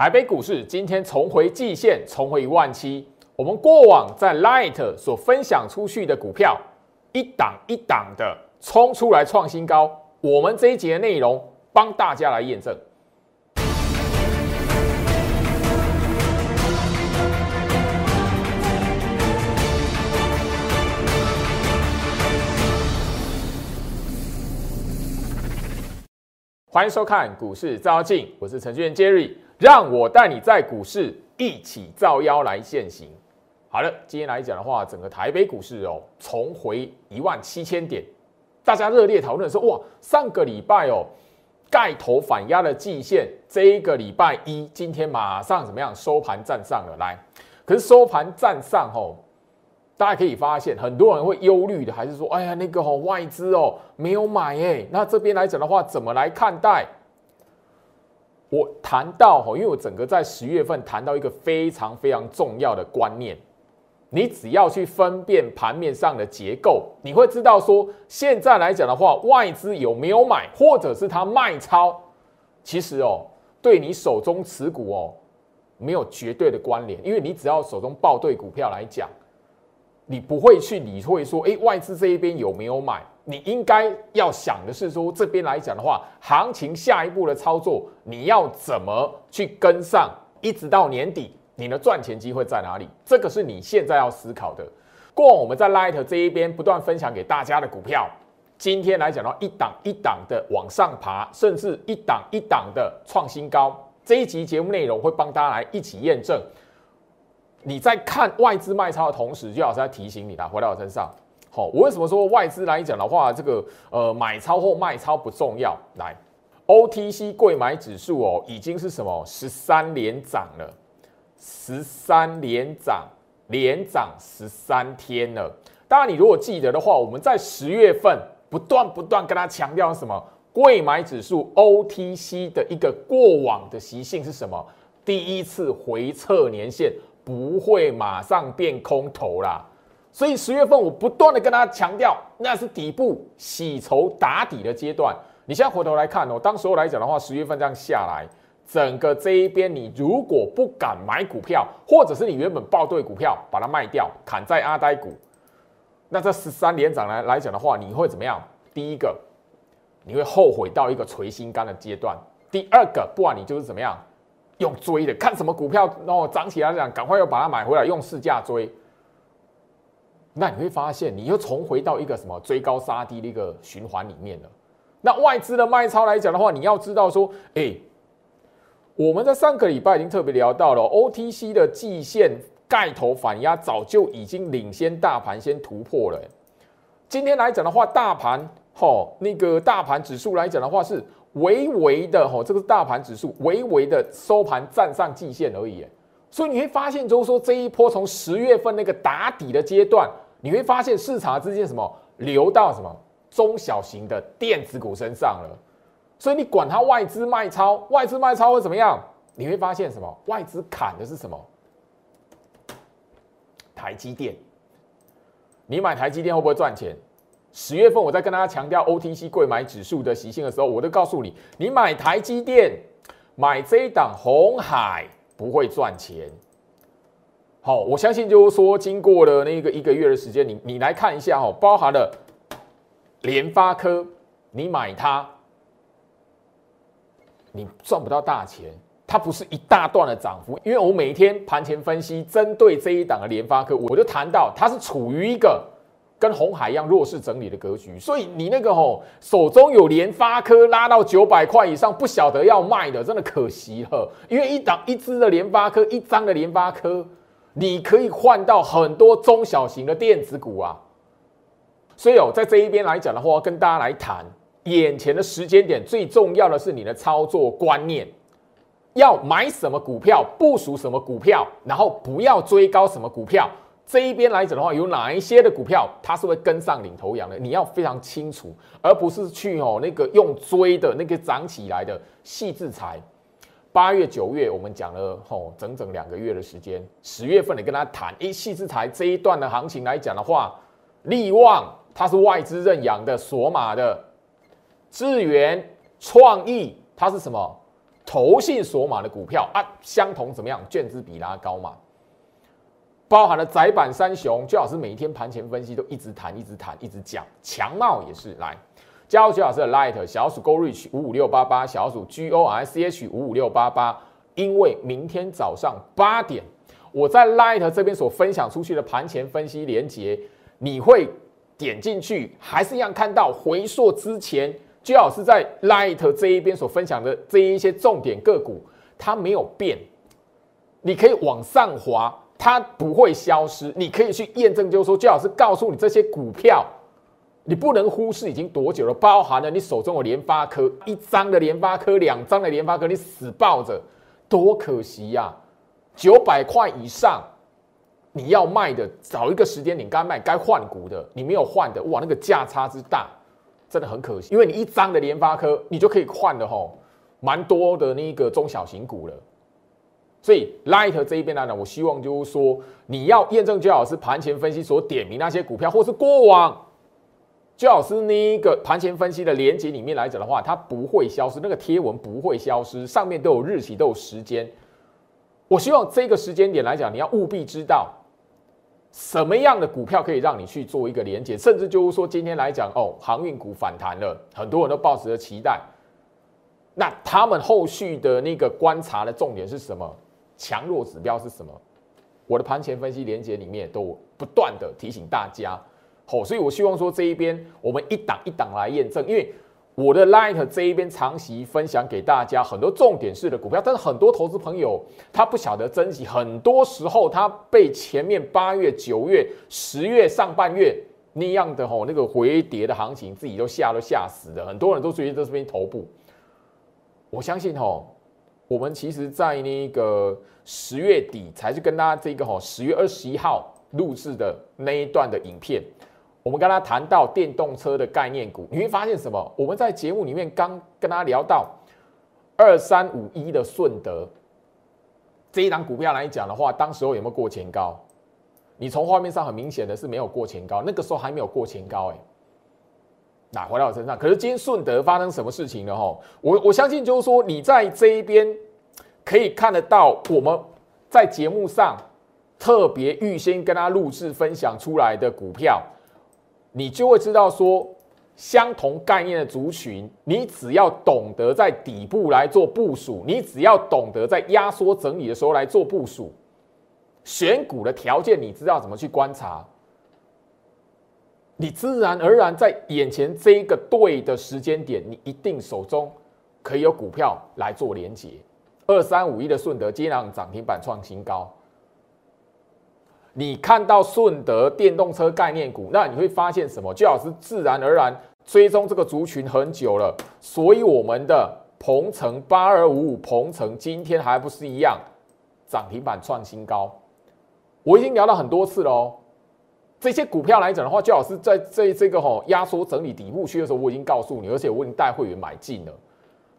台北股市今天重回季线，重回一万七。我们过往在 Light 所分享出去的股票，一档一档的冲出来创新高。我们这一节的内容帮大家来验证。欢迎收看股市照妖镜，我是程序员 Jerry，让我带你在股市一起造妖来现行。好了，今天来讲的话，整个台北股市哦重回一万七千点，大家热烈讨论说，哇，上个礼拜哦盖头反压的季线，这一个礼拜一今天马上怎么样收盘站上了来，可是收盘站上哦。大家可以发现，很多人会忧虑的，还是说，哎呀，那个哦，外资哦没有买哎。那这边来讲的话，怎么来看待？我谈到哈，因为我整个在十月份谈到一个非常非常重要的观念，你只要去分辨盘面上的结构，你会知道说，现在来讲的话，外资有没有买，或者是他卖超，其实哦，对你手中持股哦，没有绝对的关联，因为你只要手中报对股票来讲。你不会去理会说，哎，外资这一边有没有买？你应该要想的是说，这边来讲的话，行情下一步的操作，你要怎么去跟上？一直到年底，你的赚钱机会在哪里？这个是你现在要思考的。过往我们在 Light 这一边不断分享给大家的股票，今天来讲到，一档一档的往上爬，甚至一档一档的创新高。这一集节目内容会帮大家来一起验证。你在看外资卖超的同时，就老师在提醒你啦，回到我身上。好，我为什么说外资来讲的话，这个呃买超或卖超不重要？来，OTC 贵买指数哦，已经是什么十三连涨了，十三连涨，连涨十三天了。当然，你如果记得的话，我们在十月份不断不断跟他强调什么？贵买指数 OTC 的一个过往的习性是什么？第一次回撤年限。不会马上变空头啦，所以十月份我不断的跟大家强调，那是底部洗筹打底的阶段。你现在回头来看哦，当时候来讲的话，十月份这样下来，整个这一边你如果不敢买股票，或者是你原本报对股票把它卖掉，砍在阿呆股，那这十三连涨来来讲的话，你会怎么样？第一个，你会后悔到一个垂心肝的阶段；第二个，不管你就是怎么样。用追的，看什么股票，然后涨起来讲，赶快又把它买回来，用市价追。那你会发现，你又重回到一个什么追高杀低的一个循环里面了。那外资的卖超来讲的话，你要知道说，哎，我们在上个礼拜已经特别聊到了 OTC 的季线盖头反压，早就已经领先大盘先突破了。今天来讲的话，大盘吼那个大盘指数来讲的话是。微微的哈，这个是大盘指数微微的收盘站上季线而已，所以你会发现，就是说这一波从十月份那个打底的阶段，你会发现市场资金什么流到什么中小型的电子股身上了，所以你管它外资卖超，外资卖超会怎么样？你会发现什么？外资砍的是什么？台积电，你买台积电会不会赚钱？十月份我在跟大家强调 OTC 贵买指数的习性的时候，我都告诉你，你买台积电，买这一档红海不会赚钱。好，我相信就是说，经过了那个一个月的时间，你你来看一下哈，包含了联发科，你买它，你赚不到大钱，它不是一大段的涨幅，因为我每天盘前分析，针对这一档的联发科，我就谈到它是处于一个。跟红海一样弱势整理的格局，所以你那个吼手中有联发科拉到九百块以上，不晓得要卖的，真的可惜了。因为一档一支的联发科，一张的联发科，你可以换到很多中小型的电子股啊。所以哦，在这一边来讲的话，跟大家来谈眼前的时间点，最重要的是你的操作观念，要买什么股票，部署什么股票，然后不要追高什么股票。这一边来讲的话，有哪一些的股票它是会跟上领头羊的？你要非常清楚，而不是去哦那个用追的那个涨起来的细制裁。八月、九月我们讲了吼整整两个月的时间，十月份你跟他谈，一，细制裁这一段的行情来讲的话，利旺它是外资认养的，索马的智源创意它是什么？投信索码的股票啊，相同怎么样？卷资比拉高嘛，包含了窄板三雄，最好是每一天盘前分析都一直谈，一直谈，一直讲。强茂也是来，加入最好是 Light 小鼠 Go Reach 五五六八八，小鼠 G O R C H 五五六八八，因为明天早上八点，我在 Light 这边所分享出去的盘前分析连接，你会点进去，还是一样看到回溯之前。最好是在 Light 这一边所分享的这一些重点个股，它没有变，你可以往上滑，它不会消失。你可以去验证，就是说，最好是告诉你这些股票，你不能忽视已经多久了，包含了你手中的联发科，一张的联发科，两张的联发科，你死抱着，多可惜呀！九百块以上，你要卖的，找一个时间点该卖该换股的，你没有换的，哇，那个价差之大。真的很可惜，因为你一张的联发科，你就可以换的吼，蛮多的那个中小型股了。所以 Light 这一边来讲，我希望就是说，你要验证最好是盘前分析所点名那些股票，或是过往最好是那个盘前分析的连接里面来讲的话，它不会消失，那个贴文不会消失，上面都有日期，都有时间。我希望这个时间点来讲，你要务必知道。什么样的股票可以让你去做一个连接？甚至就是说，今天来讲哦，航运股反弹了，很多人都抱持着期待。那他们后续的那个观察的重点是什么？强弱指标是什么？我的盘前分析连接里面都不断的提醒大家。好，所以我希望说这一边我们一档一档来验证，因为。我的 Light 这一边长期分享给大家很多重点式的股票，但是很多投资朋友他不晓得珍惜，很多时候他被前面八月、九月、十月上半月那样的吼那个回跌的行情，自己都吓都吓死了。很多人都觉得这边头部，我相信吼，我们其实在那个十月底才是跟大家这个吼十月二十一号录制的那一段的影片。我们跟他谈到电动车的概念股，你会发现什么？我们在节目里面刚跟他聊到二三五一的顺德这一档股票来讲的话，当时候有没有过前高？你从画面上很明显的是没有过前高，那个时候还没有过前高，哎，那回到我身上。可是今天顺德发生什么事情了？哈，我我相信就是说你在这一边可以看得到，我们在节目上特别预先跟他录制分享出来的股票。你就会知道说，相同概念的族群，你只要懂得在底部来做部署，你只要懂得在压缩整理的时候来做部署，选股的条件你知道怎么去观察，你自然而然在眼前这一个对的时间点，你一定手中可以有股票来做连接。二三五一的顺德接壤涨停板创新高。你看到顺德电动车概念股，那你会发现什么？就好是自然而然追踪这个族群很久了，所以我们的鹏程八二五五鹏程今天还不是一样涨停板创新高。我已经聊了很多次了哦。这些股票来讲的话，就好是在这这个吼压缩整理底部区的时候，我已经告诉你，而且我已经带会员买进了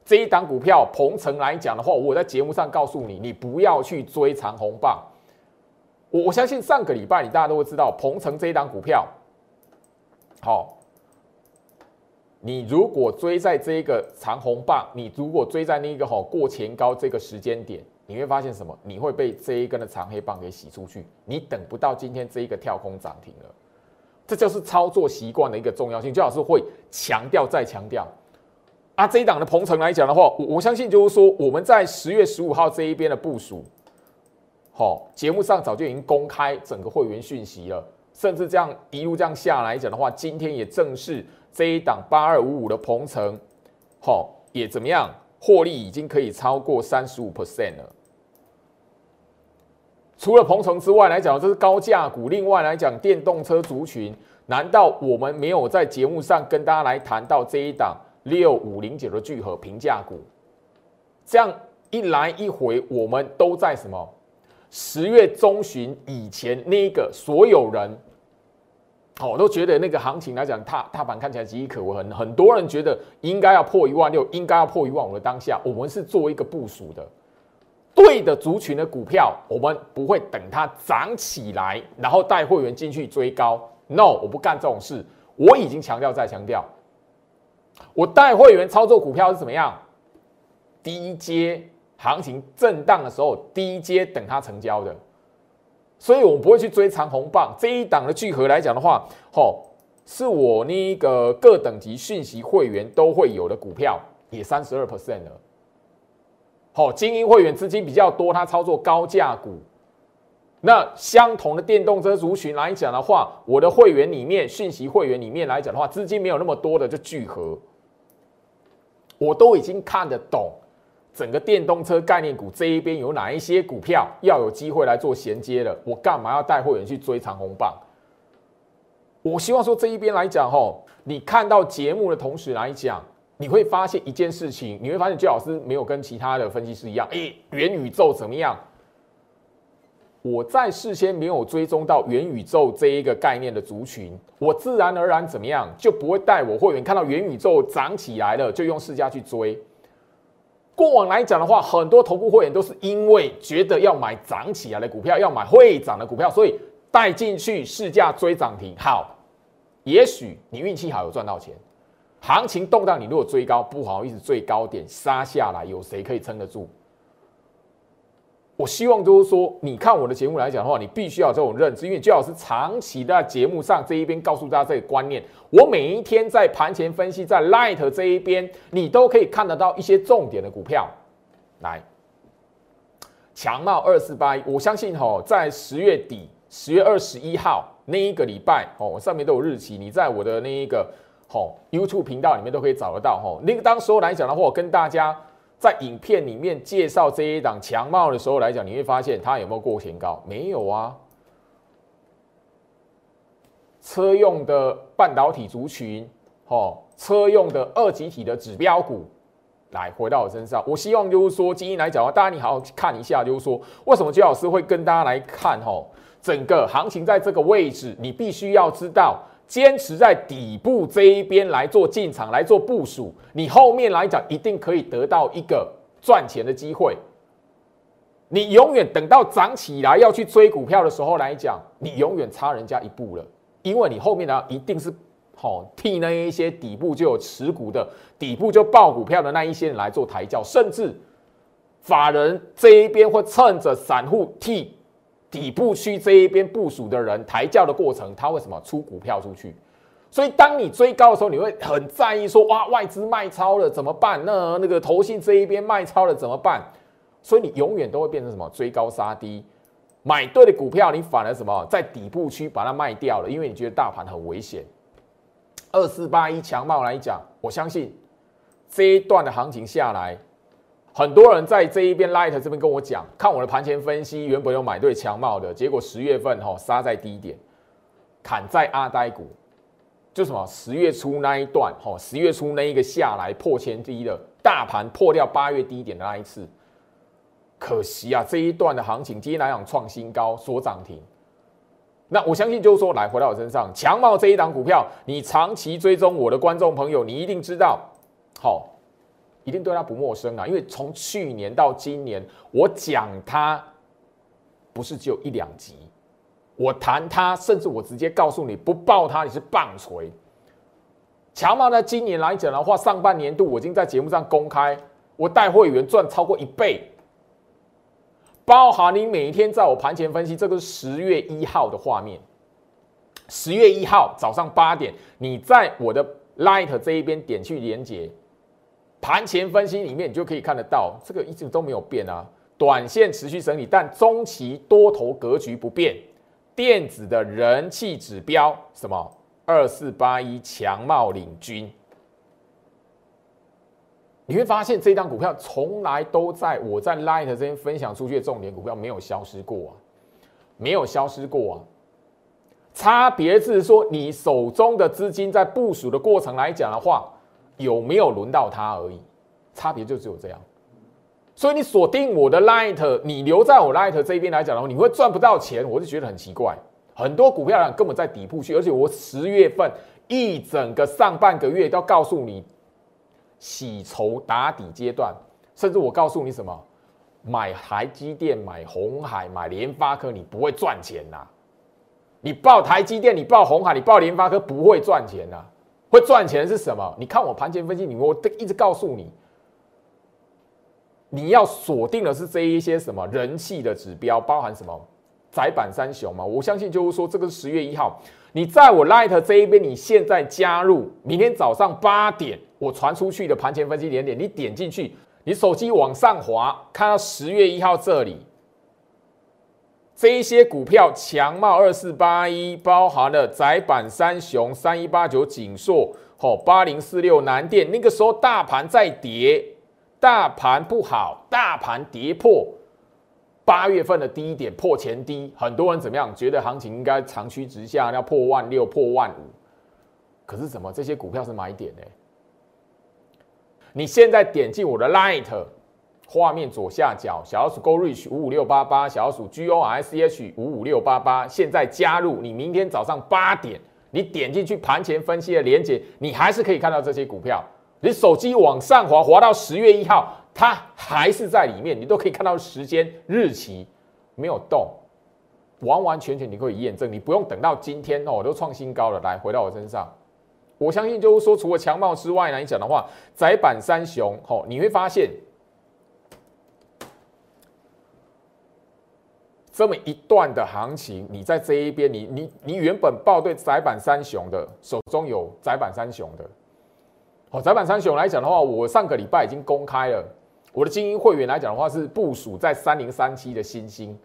这一档股票。鹏程来讲的话，我在节目上告诉你，你不要去追长红棒。我我相信上个礼拜你大家都会知道，鹏程这一档股票，好，你如果追在这一个长红棒，你如果追在那个好过前高这个时间点，你会发现什么？你会被这一根的长黑棒给洗出去，你等不到今天这一个跳空涨停了。这就是操作习惯的一个重要性，最好是会强调再强调。啊，这一档的鹏程来讲的话，我我相信就是说我们在十月十五号这一边的部署。好，节目上早就已经公开整个会员讯息了，甚至这样一路这样下来讲的话，今天也正是这一档八二五五的鹏程，好也怎么样，获利已经可以超过三十五 percent 了。除了鹏程之外来讲，这是高价股。另外来讲，电动车族群，难道我们没有在节目上跟大家来谈到这一档六五零九的聚合平价股？这样一来一回，我们都在什么？十月中旬以前，那个所有人，哦，都觉得那个行情来讲，踏踏板看起来岌岌可危，很很多人觉得应该要破一万六，应该要破一万五的当下，我们是做一个部署的，对的族群的股票，我们不会等它涨起来，然后带会员进去追高。No，我不干这种事。我已经强调再强调，我带会员操作股票是怎么样？低阶行情震荡的时候，低阶等它成交的。所以我们不会去追长红棒这一档的聚合来讲的话，吼，是我那个各等级讯息会员都会有的股票，也三十二 percent 了。好，精英会员资金比较多，他操作高价股。那相同的电动车族群来讲的话，我的会员里面讯息会员里面来讲的话，资金没有那么多的就聚合，我都已经看得懂。整个电动车概念股这一边有哪一些股票要有机会来做衔接了？我干嘛要带会员去追长红棒？我希望说这一边来讲吼，你看到节目的同时来讲，你会发现一件事情，你会发现周老师没有跟其他的分析师一样，哎，元宇宙怎么样？我在事先没有追踪到元宇宙这一个概念的族群，我自然而然怎么样就不会带我会员看到元宇宙涨起来了，就用市价去追。过往来讲的话，很多头部会员都是因为觉得要买涨起来的股票，要买会涨的股票，所以带进去试价追涨停。好，也许你运气好有赚到钱，行情动荡，你如果追高，不好意思，最高点杀下来，有谁可以撑得住？我希望就是说，你看我的节目来讲的话，你必须要这种认知，因为最好是长期在节目上这一边告诉大家这个观念。我每一天在盘前分析，在 Light 这一边，你都可以看得到一些重点的股票。来，强茂二四八一，我相信哈，在十月底，十月二十一号那一个礼拜哦，我上面都有日期，你在我的那一个哦 YouTube 频道里面都可以找得到哈。那个当时候来讲的话，我跟大家。在影片里面介绍这一档强貌的时候来讲，你会发现它有没有过前高？没有啊。车用的半导体族群，哦，车用的二级体的指标股，来回到我身上。我希望就是说，今天来讲的话，大家你好好看一下，就是说，为什么姜老师会跟大家来看？吼，整个行情在这个位置，你必须要知道。坚持在底部这一边来做进场来做部署，你后面来讲一定可以得到一个赚钱的机会。你永远等到涨起来要去追股票的时候来讲，你永远差人家一步了，因为你后面呢一定是好替那一些底部就有持股的底部就爆股票的那一些人来做抬轿，甚至法人这一边会趁着散户替。底部区这一边部署的人抬轿的过程，他为什么出股票出去？所以当你追高的时候，你会很在意说：哇，外资卖超了怎么办？那那个投信这一边卖超了怎么办？所以你永远都会变成什么？追高杀低，买对的股票，你反而什么在底部区把它卖掉了，因为你觉得大盘很危险。二四八一强茂来讲，我相信这一段的行情下来。很多人在这一边 Light 这边跟我讲，看我的盘前分析，原本有买对强茂的，结果十月份哈杀在低点，砍在阿呆股，就什么十月初那一段哈，十月初那一个下来破前低的大盘破掉八月低点的那一次，可惜啊，这一段的行情今天来讲创新高，所涨停。那我相信就是说，来回到我身上，强茂这一档股票，你长期追踪我的观众朋友，你一定知道，好。一定对他不陌生啊，因为从去年到今年，我讲他不是只有一两集，我谈他，甚至我直接告诉你，不报他你是棒槌。强茂呢，今年来讲的话，上半年度我已经在节目上公开，我带会员赚超过一倍，包含你每一天在我盘前分析，这个是十月一号的画面，十月一号早上八点，你在我的 Light 这一边点去连接。盘前分析里面，你就可以看得到，这个一直都没有变啊。短线持续整理，但中期多头格局不变。电子的人气指标什么？二四八一强茂领军。你会发现，这张股票从来都在我在 Light 这边分享出去的重点股票没有消失过啊，没有消失过啊。差别是说，你手中的资金在部署的过程来讲的话。有没有轮到它而已，差别就只有这样。所以你锁定我的 Light，你留在我 Light 这边来讲的话，你会赚不到钱，我就觉得很奇怪。很多股票人根本在底部区，而且我十月份一整个上半个月都告诉你洗筹打底阶段，甚至我告诉你什么，买台积电、买红海、买联发科，你不会赚钱呐。你报台积电，你报红海，你报联发科，不会赚钱呐。会赚钱是什么？你看我盘前分析，你我都一直告诉你，你要锁定的是这一些什么人气的指标，包含什么窄板三雄嘛？我相信就是说，这个十月一号，你在我 Light 这一边，你现在加入，明天早上八点我传出去的盘前分析点点，你点进去，你手机往上滑，看到十月一号这里，这一些股票强茂二四八一，包含了窄板三雄三一八九锦硕，吼八零四六南电，那个时候大盘在跌。大盘不好，大盘跌破八月份的低点，破前低，很多人怎么样？觉得行情应该长驱直下，要破万六、破万五。可是什么？这些股票是买点呢？你现在点进我的 Light 画面左下角，小老鼠 Go Reach 五五六八八，小老鼠 G O R C H 五五六八八，现在加入，你明天早上八点，你点进去盘前分析的连接，你还是可以看到这些股票。你手机往上滑，滑到十月一号，它还是在里面，你都可以看到时间日期没有动，完完全全你可以验证，你不用等到今天哦，都创新高了。来，回到我身上，我相信就是说，除了强茂之外来讲的话，窄板三雄哦，你会发现这么一段的行情，你在这一边，你你你原本报对窄板三雄的，手中有窄板三雄的。好，窄板三雄来讲的话，我上个礼拜已经公开了。我的精英会员来讲的话，是部署在三零三七的新星。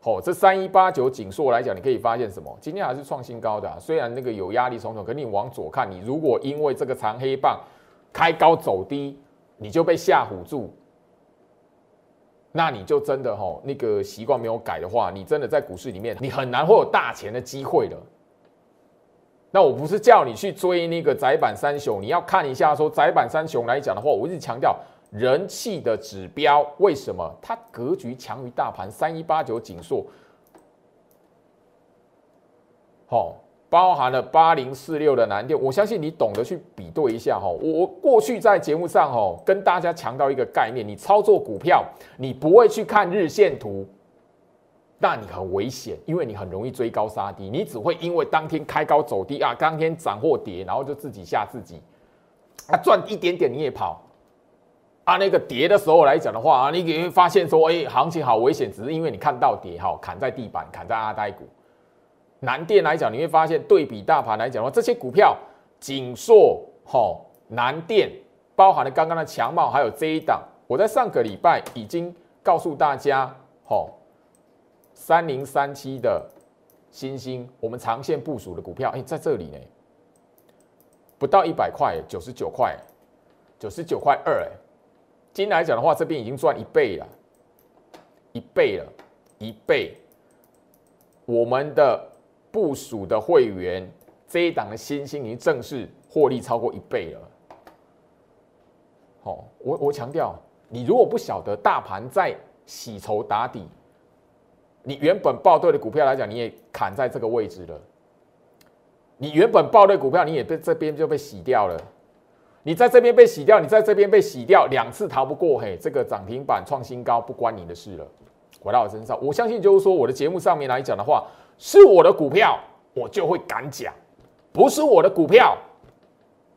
好，这三一八九锦硕来讲，你可以发现什么？今天还是创新高的，虽然那个有压力重重，可你往左看，你如果因为这个长黑棒开高走低，你就被吓唬住，那你就真的哈那个习惯没有改的话，你真的在股市里面，你很难会有大钱的机会的。那我不是叫你去追那个窄板三雄，你要看一下说窄板三雄来讲的话，我一直强调人气的指标，为什么它格局强于大盘？三一八九锦硕，好，包含了八零四六的南电，我相信你懂得去比对一下哈。我过去在节目上哈跟大家强调一个概念，你操作股票，你不会去看日线图。那你很危险，因为你很容易追高杀低，你只会因为当天开高走低啊，当天涨或跌，然后就自己吓自己，啊赚一点点你也跑，啊那个跌的时候来讲的话啊，你会发现说，哎，行情好危险，只是因为你看到跌哈，砍在地板，砍在阿呆股。南电来讲，你会发现对比大盘来讲的话，这些股票，锦硕、哈南电，包含了刚刚的强茂，还有这一档，我在上个礼拜已经告诉大家，哈。三零三七的新兴，我们长线部署的股票，哎，在这里呢，不到一百块，九十九块，九十九块二，哎，今天来讲的话，这边已经赚一倍了，一倍了，一倍。我们的部署的会员这一档的新兴已经正式获利超过一倍了。好，我我强调，你如果不晓得大盘在洗筹打底。你原本报对的股票来讲，你也砍在这个位置了。你原本报对股票，你也被这边就被洗掉了。你在这边被洗掉，你在这边被洗掉，两次逃不过。嘿，这个涨停板创新高，不关你的事了。回到我身上，我相信就是说，我的节目上面来讲的话，是我的股票，我就会敢讲；不是我的股票，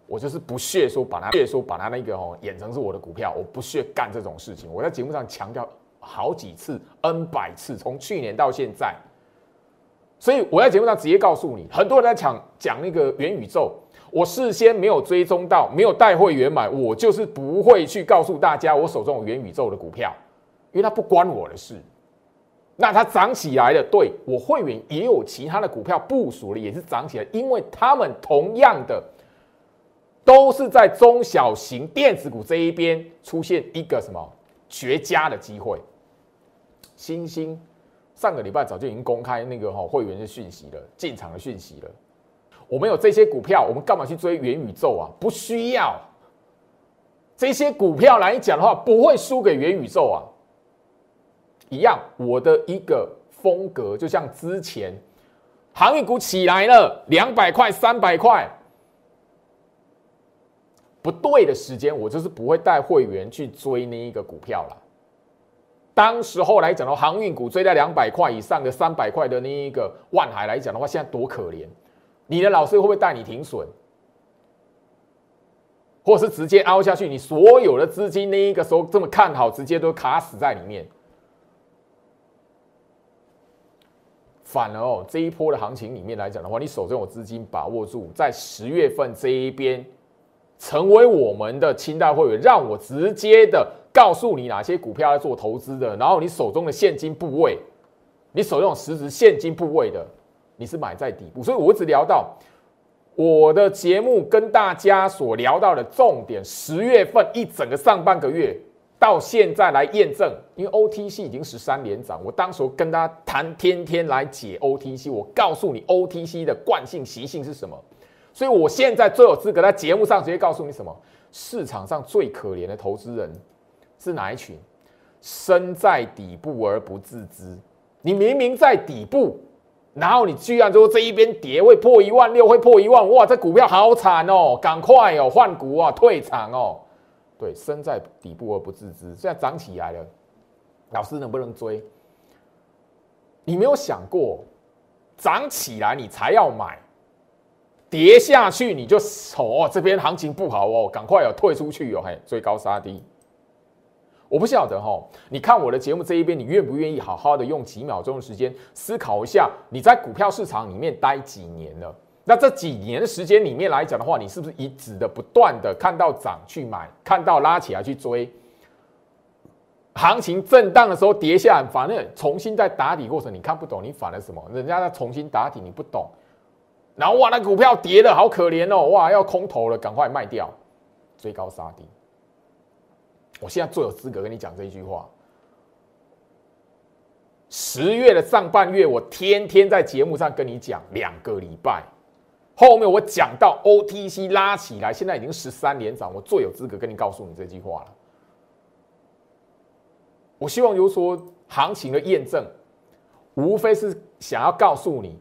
我就是不屑说把它，屑说把它那个哦演成是我的股票，我不屑干这种事情。我在节目上强调。好几次，N 百次，从去年到现在，所以我在节目上直接告诉你，很多人在讲讲那个元宇宙，我事先没有追踪到，没有带会员买，我就是不会去告诉大家我手中有元宇宙的股票，因为它不关我的事。那它涨起来了，对我会员也有其他的股票部署了，也是涨起来，因为他们同样的都是在中小型电子股这一边出现一个什么绝佳的机会。星星上个礼拜早就已经公开那个哈会员的讯息了，进场的讯息了。我们有这些股票，我们干嘛去追元宇宙啊？不需要。这些股票来讲的话，不会输给元宇宙啊。一样，我的一个风格就像之前航运股起来了，两百块、三百块，不对的时间，我就是不会带会员去追那一个股票了。当时候来讲的话，航运股追在两百块以上的三百块的那一个万海来讲的话，现在多可怜！你的老师会不会带你停损？或是直接凹下去，你所有的资金那一个时候这么看好，直接都卡死在里面。反而哦，这一波的行情里面来讲的话，你手中有资金把握住，在十月份这一边成为我们的清代会员，让我直接的告诉你哪些股票要做投资的，然后你手中的现金部位，你手中有实质现金部位的，你是买在底部，所以我一直聊到我的节目跟大家所聊到的重点，十月份一整个上半个月。到现在来验证，因为 OTC 已经十三连涨，我当时跟大家谈，天天来解 OTC，我告诉你 OTC 的惯性习性是什么，所以我现在最有资格在节目上直接告诉你什么，市场上最可怜的投资人是哪一群？身在底部而不自知，你明明在底部，然后你居然说这一边跌会破一万六，会破一万，哇，这股票好惨哦，赶快哦换股啊，退场哦。对，身在底部而不自知，现在涨起来了，老师能不能追？你没有想过，涨起来你才要买，跌下去你就哦，这边行情不好哦，赶快要退出去哦，嘿，追高杀低。我不晓得哈，你看我的节目这一边，你愿不愿意好好的用几秒钟的时间思考一下，你在股票市场里面待几年了？那这几年的时间里面来讲的话，你是不是一直的不断的看到涨去买，看到拉起来去追，行情震荡的时候跌下来，反正重新在打底过程，你看不懂，你反了什么？人家在重新打底，你不懂，然后哇，那股票跌的好可怜哦，哇，要空头了，赶快卖掉，追高杀低。我现在最有资格跟你讲这一句话。十月的上半月，我天天在节目上跟你讲两个礼拜。后面我讲到 OTC 拉起来，现在已经十三连涨，我最有资格跟你告诉你这句话了。我希望就是说行情的验证，无非是想要告诉你，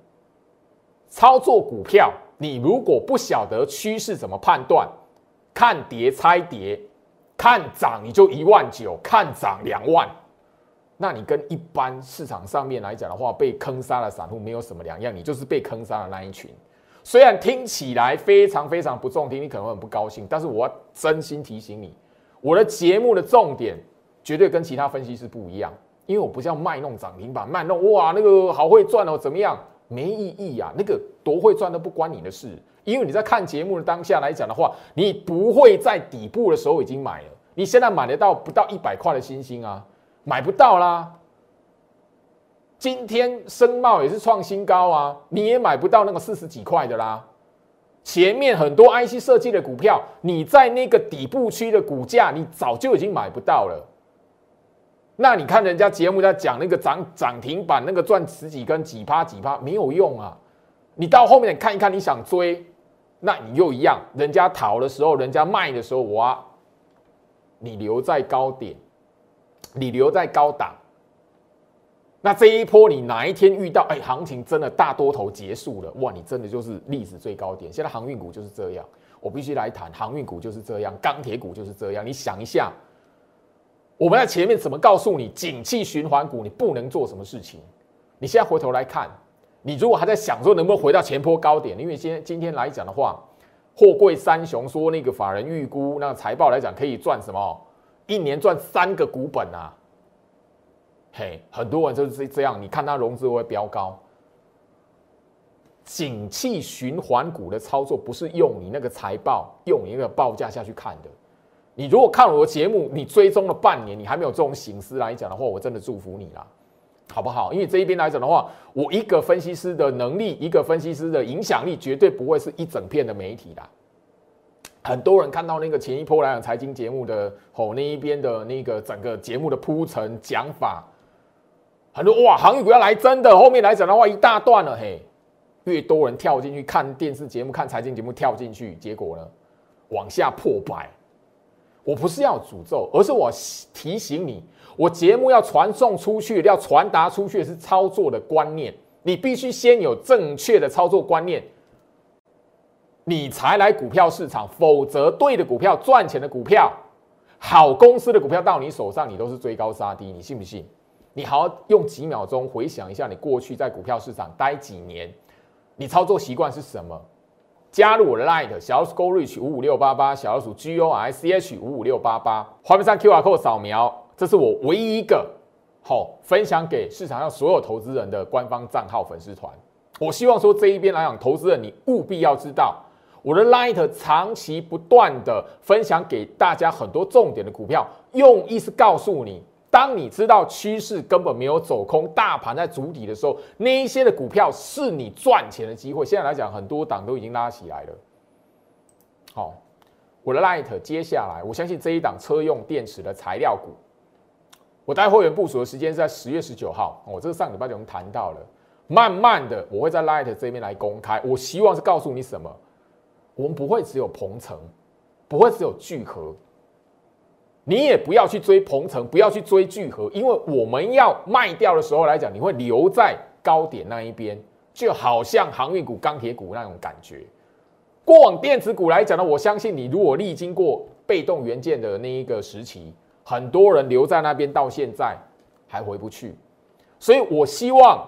操作股票，你如果不晓得趋势怎么判断，看跌猜跌，看涨你就一万九，看涨两万，那你跟一般市场上面来讲的话，被坑杀的散户没有什么两样，你就是被坑杀的那一群。虽然听起来非常非常不中听，你可能会很不高兴，但是我要真心提醒你，我的节目的重点绝对跟其他分析师不一样，因为我不是要卖弄涨停板，卖弄哇那个好会赚哦，怎么样？没意义啊，那个多会赚都不关你的事，因为你在看节目的当下来讲的话，你不会在底部的时候已经买了，你现在买得到不到一百块的星星啊，买不到啦。今天深茂也是创新高啊，你也买不到那个四十几块的啦。前面很多 IC 设计的股票，你在那个底部区的股价，你早就已经买不到了。那你看人家节目在讲那个涨涨停板，那个赚十几根几趴几趴没有用啊。你到后面看一看，你想追，那你又一样，人家逃的时候，人家卖的时候，哇，你留在高点，你留在高档。那这一波你哪一天遇到？哎，行情真的大多头结束了，哇！你真的就是历史最高点。现在航运股就是这样，我必须来谈航运股就是这样，钢铁股就是这样。你想一下，我们在前面怎么告诉你，景气循环股你不能做什么事情？你现在回头来看，你如果还在想说能不能回到前坡高点，因为今今天来讲的话，货柜三雄说那个法人预估那个财报来讲可以赚什么？一年赚三个股本啊！嘿，很多人就是这样。你看它融资会飙高，景气循环股的操作不是用你那个财报、用你那个报价下去看的。你如果看我的节目，你追踪了半年，你还没有这种形式来讲的话，我真的祝福你啦，好不好？因为这一边来讲的话，我一个分析师的能力，一个分析师的影响力，绝对不会是一整片的媒体啦。很多人看到那个前一波来讲财经节目的吼那一边的那个整个节目的铺陈讲法。很多哇，航运股要来真的，后面来讲的话一大段了嘿，越多人跳进去看电视节目、看财经节目，跳进去，结果呢，往下破百。我不是要诅咒，而是我提醒你，我节目要传送出去，要传达出去的是操作的观念，你必须先有正确的操作观念，你才来股票市场，否则对的股票、赚钱的股票、好公司的股票到你手上，你都是追高杀低，你信不信？你好好用几秒钟回想一下，你过去在股票市场待几年，你操作习惯是什么？加入我的 Light 小老鼠 Go Reach 五五六八八，小老鼠 G O R C H 五五六八八，画面上 QR code 扫描，这是我唯一一个好分享给市场上所有投资人的官方账号粉丝团。我希望说这一边来讲，投资人你务必要知道，我的 Light 长期不断的分享给大家很多重点的股票，用意是告诉你。当你知道趋势根本没有走空，大盘在筑底的时候，那一些的股票是你赚钱的机会。现在来讲，很多档都已经拉起来了。好，我的 Light 接下来，我相信这一档车用电池的材料股，我带会员部署的时间是在十月十九号。我这个上礼拜就已经谈到了，慢慢的我会在 Light 这边来公开。我希望是告诉你什么？我们不会只有鹏程，不会只有聚合。你也不要去追鹏程，不要去追聚合，因为我们要卖掉的时候来讲，你会留在高点那一边，就好像航运股、钢铁股那种感觉。过往电子股来讲呢，我相信你如果历经过被动元件的那一个时期，很多人留在那边到现在还回不去，所以我希望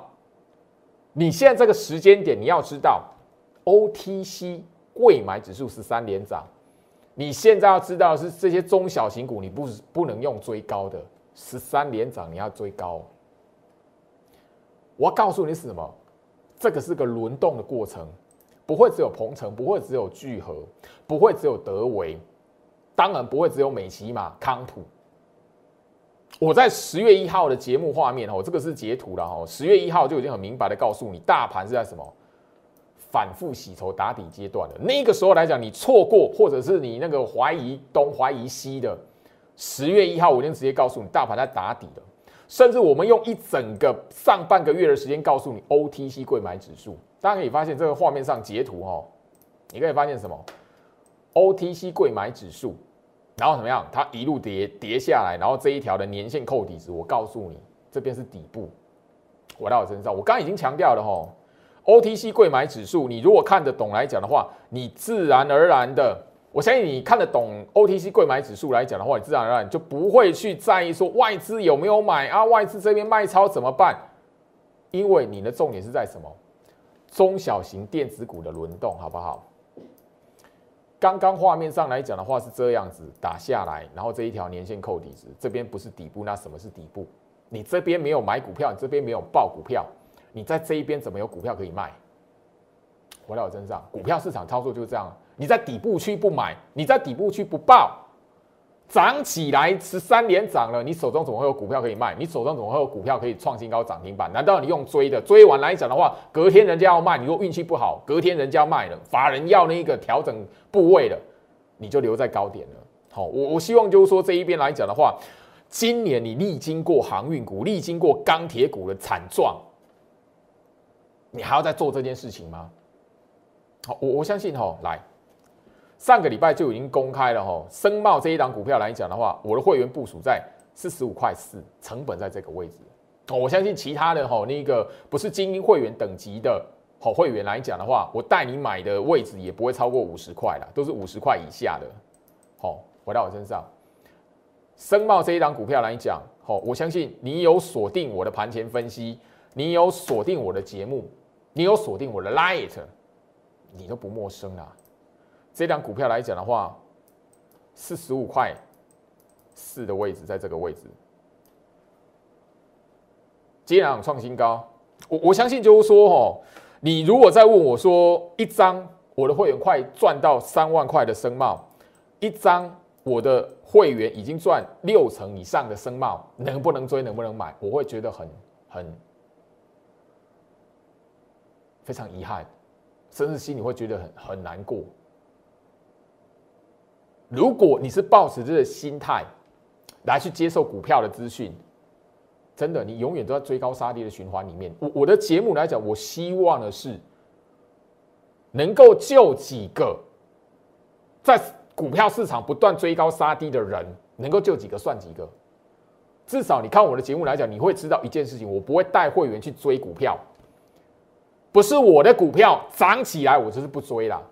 你现在这个时间点，你要知道 OTC 贵买指数十三连涨。你现在要知道是，这些中小型股你不不能用追高的，十三连涨你要追高。我要告诉你是什么？这个是个轮动的过程，不会只有鹏程，不会只有聚合，不会只有德维，当然不会只有美骑马、康普。我在十月一号的节目画面哦，这个是截图了哈，十月一号就已经很明白的告诉你，大盘是在什么？反复洗筹打底阶段的那个时候来讲，你错过或者是你那个怀疑东怀疑西的十月一号，我已经直接告诉你，大盘在打底了。甚至我们用一整个上半个月的时间告诉你，OTC 贵买指数，大家可以发现这个画面上截图哈，你可以发现什么？OTC 贵买指数，然后怎么样？它一路跌跌下来，然后这一条的年线扣底值，我告诉你，这边是底部。回到我身上，我刚刚已经强调了哈。OTC 贵买指数，你如果看得懂来讲的话，你自然而然的，我相信你看得懂 OTC 贵买指数来讲的话，你自然而然就不会去在意说外资有没有买啊，外资这边卖超怎么办？因为你的重点是在什么？中小型电子股的轮动，好不好？刚刚画面上来讲的话是这样子打下来，然后这一条年线扣底值，这边不是底部，那什么是底部？你这边没有买股票，你这边没有报股票。你在这一边怎么有股票可以卖？回到我身上，股票市场操作就是这样。你在底部区不买，你在底部区不报，涨起来十三连涨了，你手中怎么会有股票可以卖？你手中怎么会有股票可以创新高涨停板？难道你用追的？追完来讲的话，隔天人家要卖，你如果运气不好，隔天人家卖了，法人要那个调整部位了，你就留在高点了。好，我我希望就是说这一边来讲的话，今年你历经过航运股、历经过钢铁股的惨状。你还要再做这件事情吗？好，我我相信哈，来上个礼拜就已经公开了哈，深茂这一档股票来讲的话，我的会员部署在四十五块四，成本在这个位置。我相信其他的哈，那个不是精英会员等级的好会员来讲的话，我带你买的位置也不会超过五十块了，都是五十块以下的。好，回到我身上，深茂这一档股票来讲，好，我相信你有锁定我的盘前分析，你有锁定我的节目。你有锁定我的 Light，你都不陌生啊。这张股票来讲的话，四十五块四的位置，在这个位置，接壤创新高。我我相信就是说，哦，你如果再问我说，一张我的会员快赚到三万块的声貌，一张我的会员已经赚六成以上的声貌，能不能追，能不能买？我会觉得很很。非常遗憾，甚至心里会觉得很很难过。如果你是抱持这个心态来去接受股票的资讯，真的，你永远都在追高杀低的循环里面。我我的节目来讲，我希望的是能够救几个在股票市场不断追高杀低的人，能够救几个算几个。至少你看我的节目来讲，你会知道一件事情：我不会带会员去追股票。不是我的股票涨起来，我就是不追了。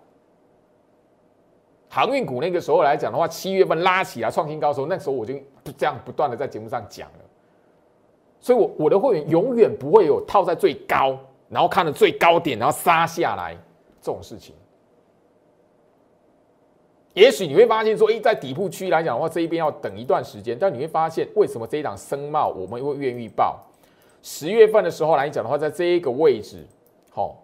航运股那个时候来讲的话，七月份拉起来创新高的时候，那时候我就这样不断的在节目上讲了。所以，我我的会员永远不会有套在最高，然后看的最高点，然后杀下来这种事情。也许你会发现说，诶，在底部区来讲的话，这一边要等一段时间。但你会发现，为什么这一档声茂我们会愿意报？十月份的时候来讲的话，在这一个位置，好，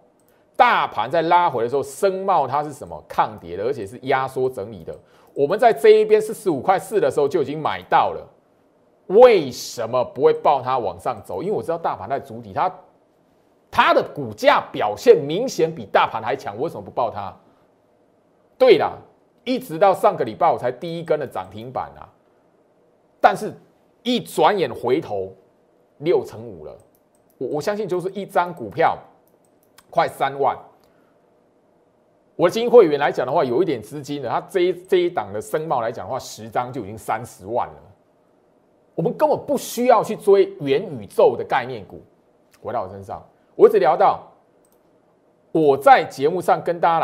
大盘在拉回的时候，声茂它是什么抗跌的，而且是压缩整理的。我们在这一边四十五块四的时候就已经买到了。为什么不会抱它往上走？因为我知道大盘在主体，它它的股价表现明显比大盘还强，为什么不抱它？对了。一直到上个礼拜我才第一根的涨停板啊，但是，一转眼回头六成五了，我我相信就是一张股票快三万。我的金会员来讲的话，有一点资金的，他这一这一档的申报来讲的话，十张就已经三十万了。我们根本不需要去追元宇宙的概念股，回到我身上，我只聊到我在节目上跟大家来。